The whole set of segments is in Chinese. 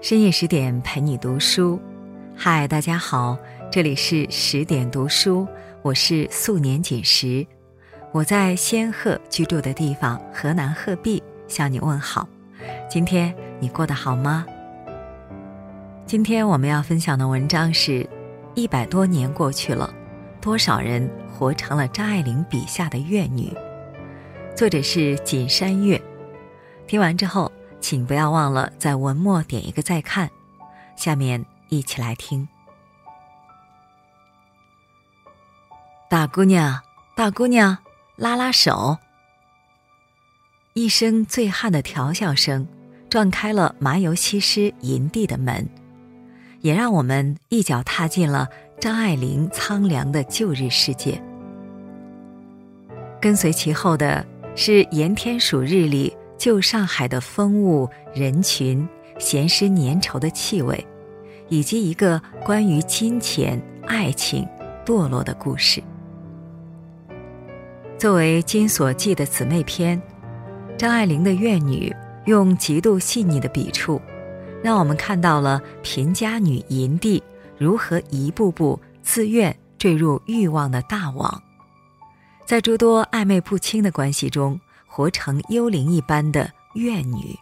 深夜十点陪你读书，嗨，大家好，这里是十点读书，我是素年锦时，我在仙鹤居住的地方河南鹤壁向你问好。今天你过得好吗？今天我们要分享的文章是：一百多年过去了，多少人活成了张爱玲笔下的怨女？作者是锦山月。听完之后。请不要忘了在文末点一个再看。下面一起来听。大姑娘，大姑娘，拉拉手。一声醉汉的调笑声，撞开了麻油西施营地的门，也让我们一脚踏进了张爱玲苍凉的旧日世界。跟随其后的是炎天暑日里。旧上海的风物、人群、闲湿粘稠的气味，以及一个关于金钱、爱情、堕落的故事。作为《金锁记》的姊妹篇，张爱玲的怨女用极度细腻的笔触，让我们看到了贫家女银娣如何一步步自愿坠入欲望的大网，在诸多暧昧不清的关系中。活成幽灵一般的怨女。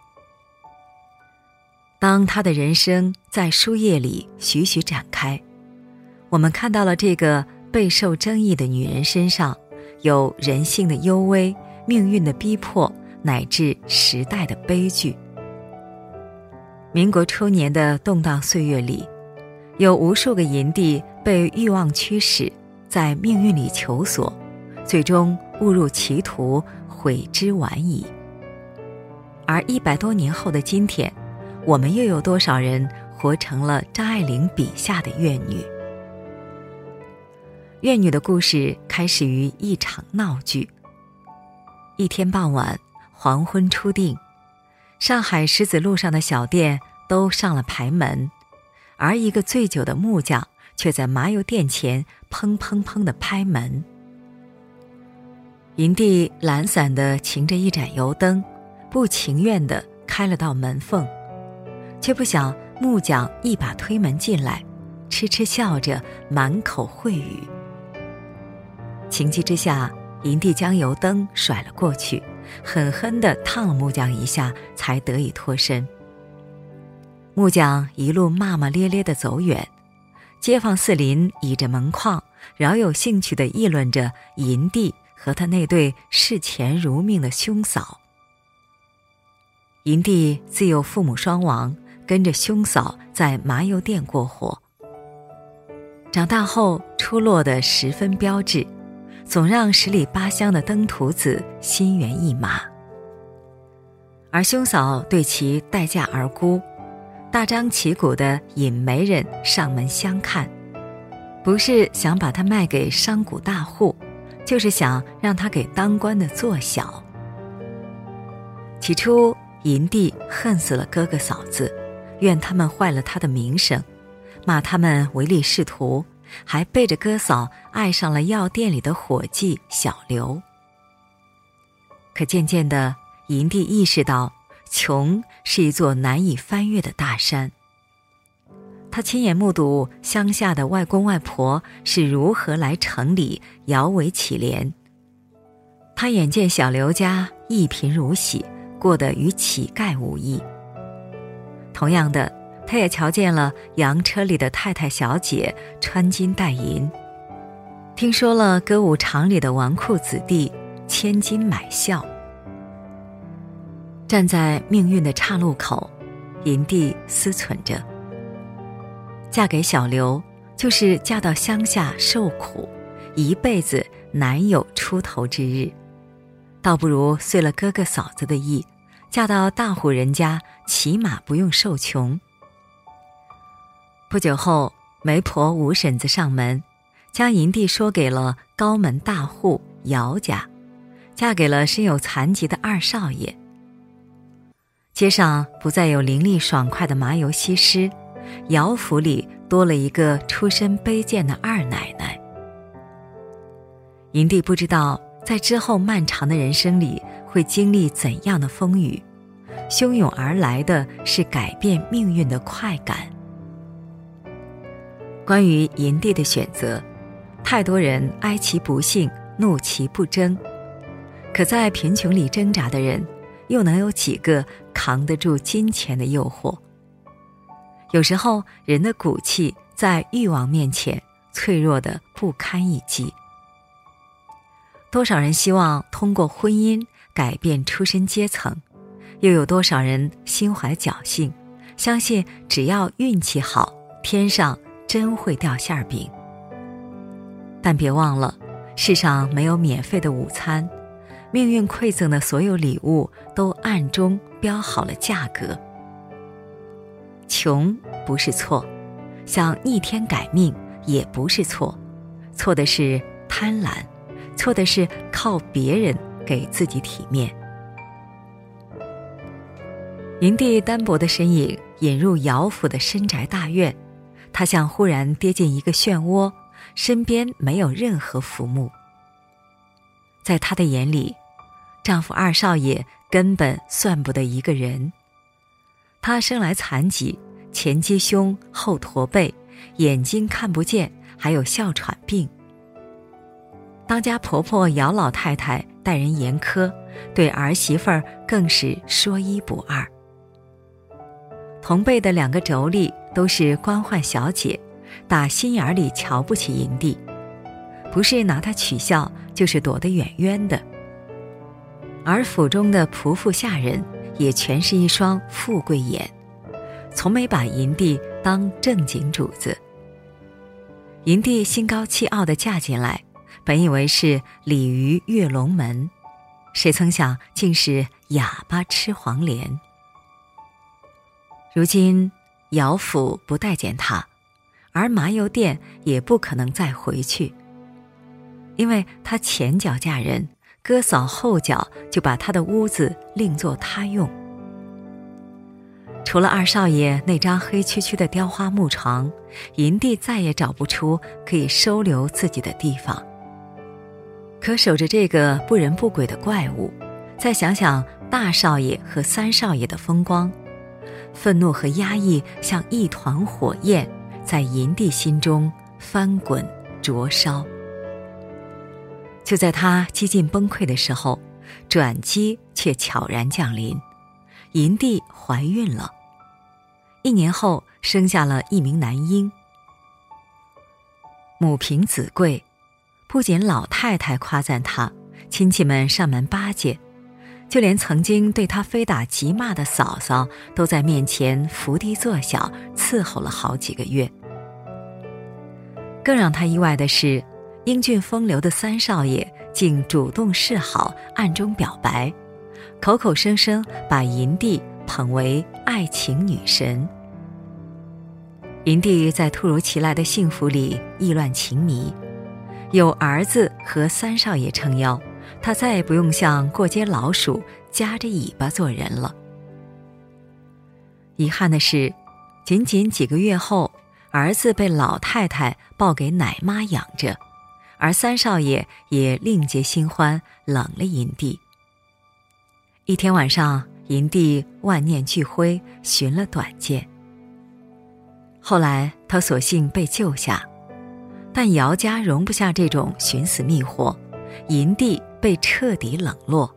当她的人生在书页里徐徐展开，我们看到了这个备受争议的女人身上，有人性的幽微、命运的逼迫，乃至时代的悲剧。民国初年的动荡岁月里，有无数个银帝被欲望驱使，在命运里求索，最终误入歧途。悔之晚矣。而一百多年后的今天，我们又有多少人活成了张爱玲笔下的怨女？怨女的故事开始于一场闹剧。一天傍晚，黄昏初定，上海石子路上的小店都上了牌门，而一个醉酒的木匠却在麻油店前砰砰砰的拍门。营地懒散地擎着一盏油灯，不情愿地开了道门缝，却不想木匠一把推门进来，痴痴笑着，满口秽语。情急之下，营地将油灯甩了过去，狠狠地烫了木匠一下，才得以脱身。木匠一路骂骂咧咧地走远，街坊四邻倚着门框，饶有兴趣地议论着营地。和他那对视钱如命的兄嫂，银帝自幼父母双亡，跟着兄嫂在麻油店过活。长大后出落得十分标致，总让十里八乡的登徒子心猿意马。而兄嫂对其待价而沽，大张旗鼓的引媒人上门相看，不是想把他卖给商贾大户。就是想让他给当官的做小。起初，银帝恨死了哥哥嫂子，怨他们坏了他的名声，骂他们唯利是图，还背着哥嫂爱上了药店里的伙计小刘。可渐渐的，银帝意识到，穷是一座难以翻越的大山。他亲眼目睹乡下的外公外婆是如何来城里摇尾乞怜。他眼见小刘家一贫如洗，过得与乞丐无异。同样的，他也瞧见了洋车里的太太小姐穿金戴银，听说了歌舞场里的纨绔子弟千金买笑。站在命运的岔路口，银帝思忖着。嫁给小刘，就是嫁到乡下受苦，一辈子难有出头之日，倒不如遂了哥哥嫂子的意，嫁到大户人家，起码不用受穷。不久后，媒婆吴婶子上门，将银娣说给了高门大户姚家，嫁给了身有残疾的二少爷。街上不再有伶俐爽快的麻油西施。姚府里多了一个出身卑贱的二奶奶。营地不知道在之后漫长的人生里会经历怎样的风雨，汹涌而来的是改变命运的快感。关于银帝的选择，太多人哀其不幸，怒其不争。可在贫穷里挣扎的人，又能有几个扛得住金钱的诱惑？有时候，人的骨气在欲望面前脆弱的不堪一击。多少人希望通过婚姻改变出身阶层，又有多少人心怀侥幸，相信只要运气好，天上真会掉馅儿饼。但别忘了，世上没有免费的午餐。命运馈赠的所有礼物都暗中标好了价格。穷不是错，想逆天改命也不是错，错的是贪婪，错的是靠别人给自己体面。营地单薄的身影引入姚府的深宅大院，他像忽然跌进一个漩涡，身边没有任何浮木。在他的眼里，丈夫二少爷根本算不得一个人。他生来残疾，前接胸，后驼背，眼睛看不见，还有哮喘病。当家婆婆姚老太太待人严苛，对儿媳妇儿更是说一不二。同辈的两个妯娌都是官宦小姐，打心眼里瞧不起银帝，不是拿她取笑。就是躲得远远的，而府中的仆妇下人也全是一双富贵眼，从没把银帝当正经主子。银帝心高气傲的嫁进来，本以为是鲤鱼跃龙门，谁曾想竟是哑巴吃黄连。如今姚府不待见他，而麻油店也不可能再回去。因为她前脚嫁人，哥嫂后脚就把他的屋子另作他用。除了二少爷那张黑黢黢的雕花木床，银帝再也找不出可以收留自己的地方。可守着这个不人不鬼的怪物，再想想大少爷和三少爷的风光，愤怒和压抑像一团火焰，在银帝心中翻滚灼烧。就在他几近崩溃的时候，转机却悄然降临，银帝怀孕了。一年后，生下了一名男婴。母凭子贵，不仅老太太夸赞他，亲戚们上门巴结，就连曾经对他非打即骂的嫂嫂，都在面前伏低作小，伺候了好几个月。更让他意外的是。英俊风流的三少爷竟主动示好，暗中表白，口口声声把银帝捧为爱情女神。银帝在突如其来的幸福里意乱情迷，有儿子和三少爷撑腰，他再也不用像过街老鼠夹着尾巴做人了。遗憾的是，仅仅几个月后，儿子被老太太抱给奶妈养着。而三少爷也另结新欢，冷了银帝。一天晚上，银帝万念俱灰，寻了短见。后来他索性被救下，但姚家容不下这种寻死觅活，银帝被彻底冷落。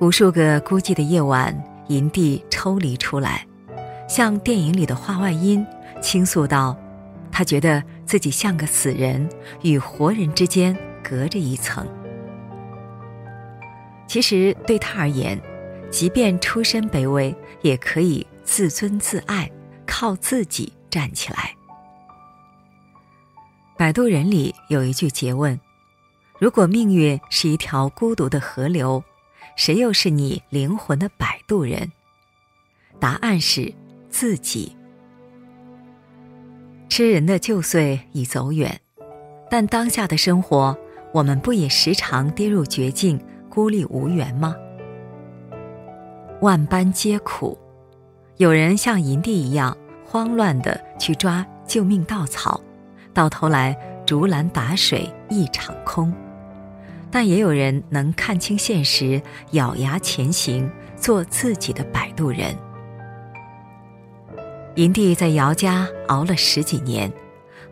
无数个孤寂的夜晚，银帝抽离出来，像电影里的话外音，倾诉道：“他觉得。”自己像个死人，与活人之间隔着一层。其实对他而言，即便出身卑微，也可以自尊自爱，靠自己站起来。摆渡人里有一句诘问：如果命运是一条孤独的河流，谁又是你灵魂的摆渡人？答案是自己。吃人的旧岁已走远，但当下的生活，我们不也时常跌入绝境，孤立无援吗？万般皆苦，有人像银帝一样慌乱的去抓救命稻草，到头来竹篮打水一场空；但也有人能看清现实，咬牙前行，做自己的摆渡人。银娣在姚家熬了十几年，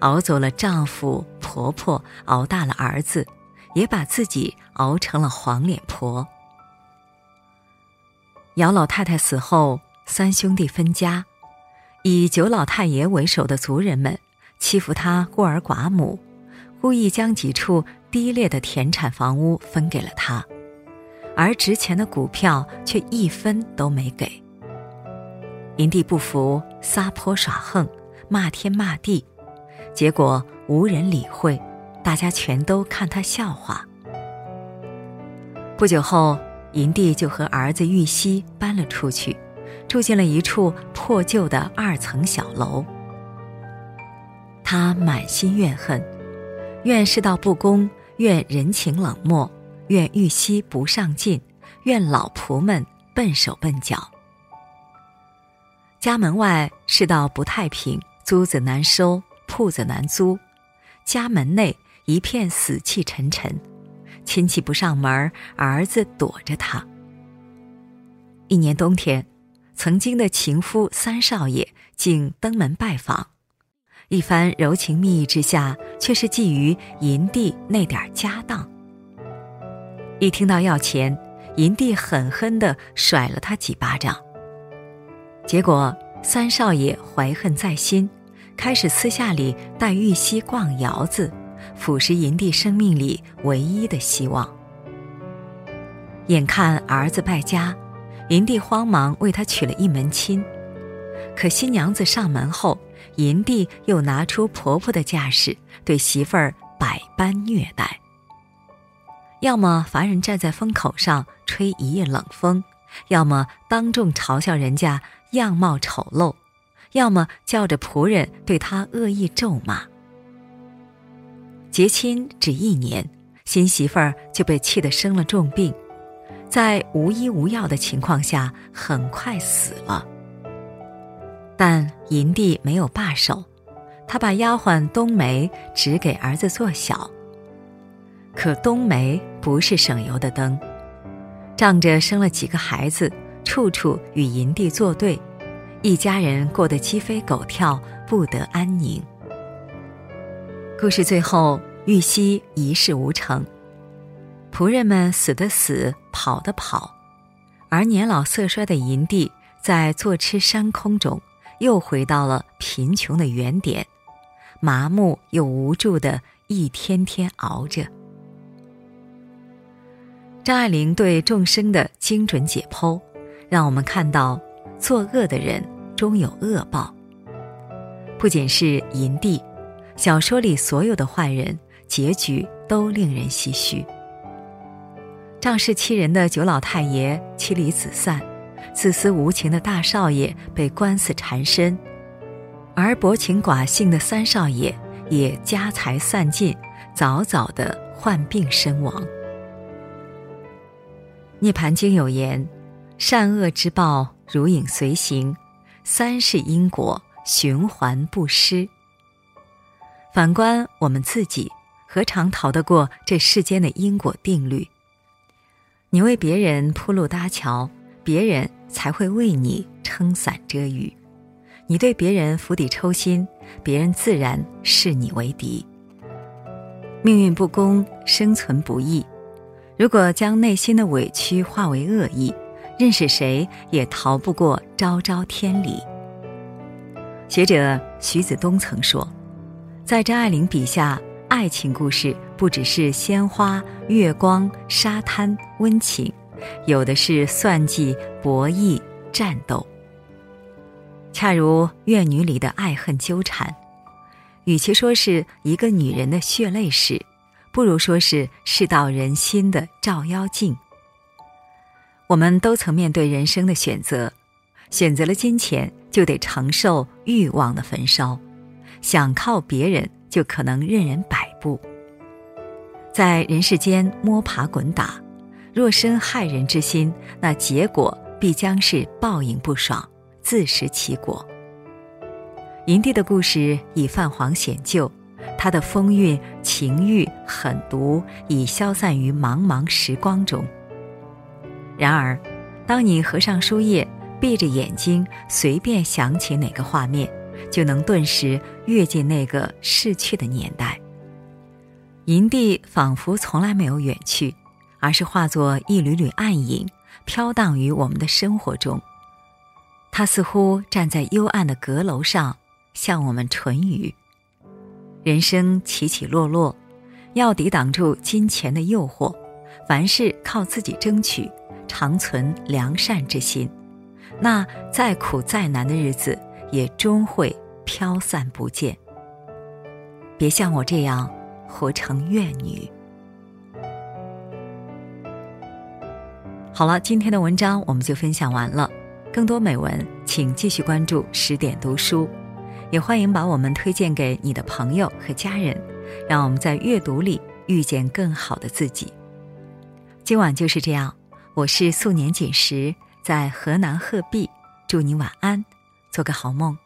熬走了丈夫婆婆，熬大了儿子，也把自己熬成了黄脸婆。姚老太太死后，三兄弟分家，以九老太爷为首的族人们欺负她孤儿寡母，故意将几处低劣的田产房屋分给了她，而值钱的股票却一分都没给。银帝不服，撒泼耍横，骂天骂地，结果无人理会，大家全都看他笑话。不久后，银帝就和儿子玉溪搬了出去，住进了一处破旧的二层小楼。他满心怨恨，怨世道不公，怨人情冷漠，怨玉溪不上进，怨老仆们笨手笨脚。家门外世道不太平，租子难收，铺子难租；家门内一片死气沉沉，亲戚不上门，儿子躲着他。一年冬天，曾经的情夫三少爷竟登门拜访，一番柔情蜜意之下，却是觊觎银帝那点家当。一听到要钱，银帝狠狠地甩了他几巴掌。结果，三少爷怀恨在心，开始私下里带玉溪逛窑子，腐蚀银帝生命里唯一的希望。眼看儿子败家，银帝慌忙为他娶了一门亲。可新娘子上门后，银帝又拿出婆婆的架势，对媳妇儿百般虐待。要么罚人站在风口上吹一夜冷风，要么当众嘲笑人家。样貌丑陋，要么叫着仆人对他恶意咒骂。结亲只一年，新媳妇儿就被气得生了重病，在无医无药的情况下，很快死了。但银帝没有罢手，他把丫鬟冬梅指给儿子做小。可冬梅不是省油的灯，仗着生了几个孩子。处处与银帝作对，一家人过得鸡飞狗跳，不得安宁。故事最后，玉溪一事无成，仆人们死的死，跑的跑，而年老色衰的银帝在坐吃山空中，又回到了贫穷的原点，麻木又无助的一天天熬着。张爱玲对众生的精准解剖。让我们看到，作恶的人终有恶报。不仅是银帝，小说里所有的坏人结局都令人唏嘘。仗势欺人的九老太爷妻离子散，自私无情的大少爷被官司缠身，而薄情寡性的三少爷也家财散尽，早早的患病身亡。涅盘经有言。善恶之报如影随形，三世因果循环不失。反观我们自己，何尝逃得过这世间的因果定律？你为别人铺路搭桥，别人才会为你撑伞遮雨；你对别人釜底抽薪，别人自然视你为敌。命运不公，生存不易。如果将内心的委屈化为恶意，认识谁也逃不过昭昭天理。学者徐子东曾说，在张爱玲笔下，爱情故事不只是鲜花、月光、沙滩、温情，有的是算计、博弈、战斗。恰如《怨女》里的爱恨纠缠，与其说是一个女人的血泪史，不如说是世道人心的照妖镜。我们都曾面对人生的选择，选择了金钱，就得承受欲望的焚烧；想靠别人，就可能任人摆布。在人世间摸爬滚打，若生害人之心，那结果必将是报应不爽，自食其果。银帝的故事已泛黄显旧，他的风韵、情欲、狠毒已消散于茫茫时光中。然而，当你合上书页，闭着眼睛，随便想起哪个画面，就能顿时跃进那个逝去的年代。营地仿佛从来没有远去，而是化作一缕缕暗影，飘荡于我们的生活中。它似乎站在幽暗的阁楼上，向我们唇语。人生起起落落，要抵挡住金钱的诱惑，凡事靠自己争取，常存良善之心，那再苦再难的日子也终会飘散不见。别像我这样活成怨女。好了，今天的文章我们就分享完了。更多美文，请继续关注十点读书。也欢迎把我们推荐给你的朋友和家人，让我们在阅读里遇见更好的自己。今晚就是这样，我是素年锦时，在河南鹤壁，祝你晚安，做个好梦。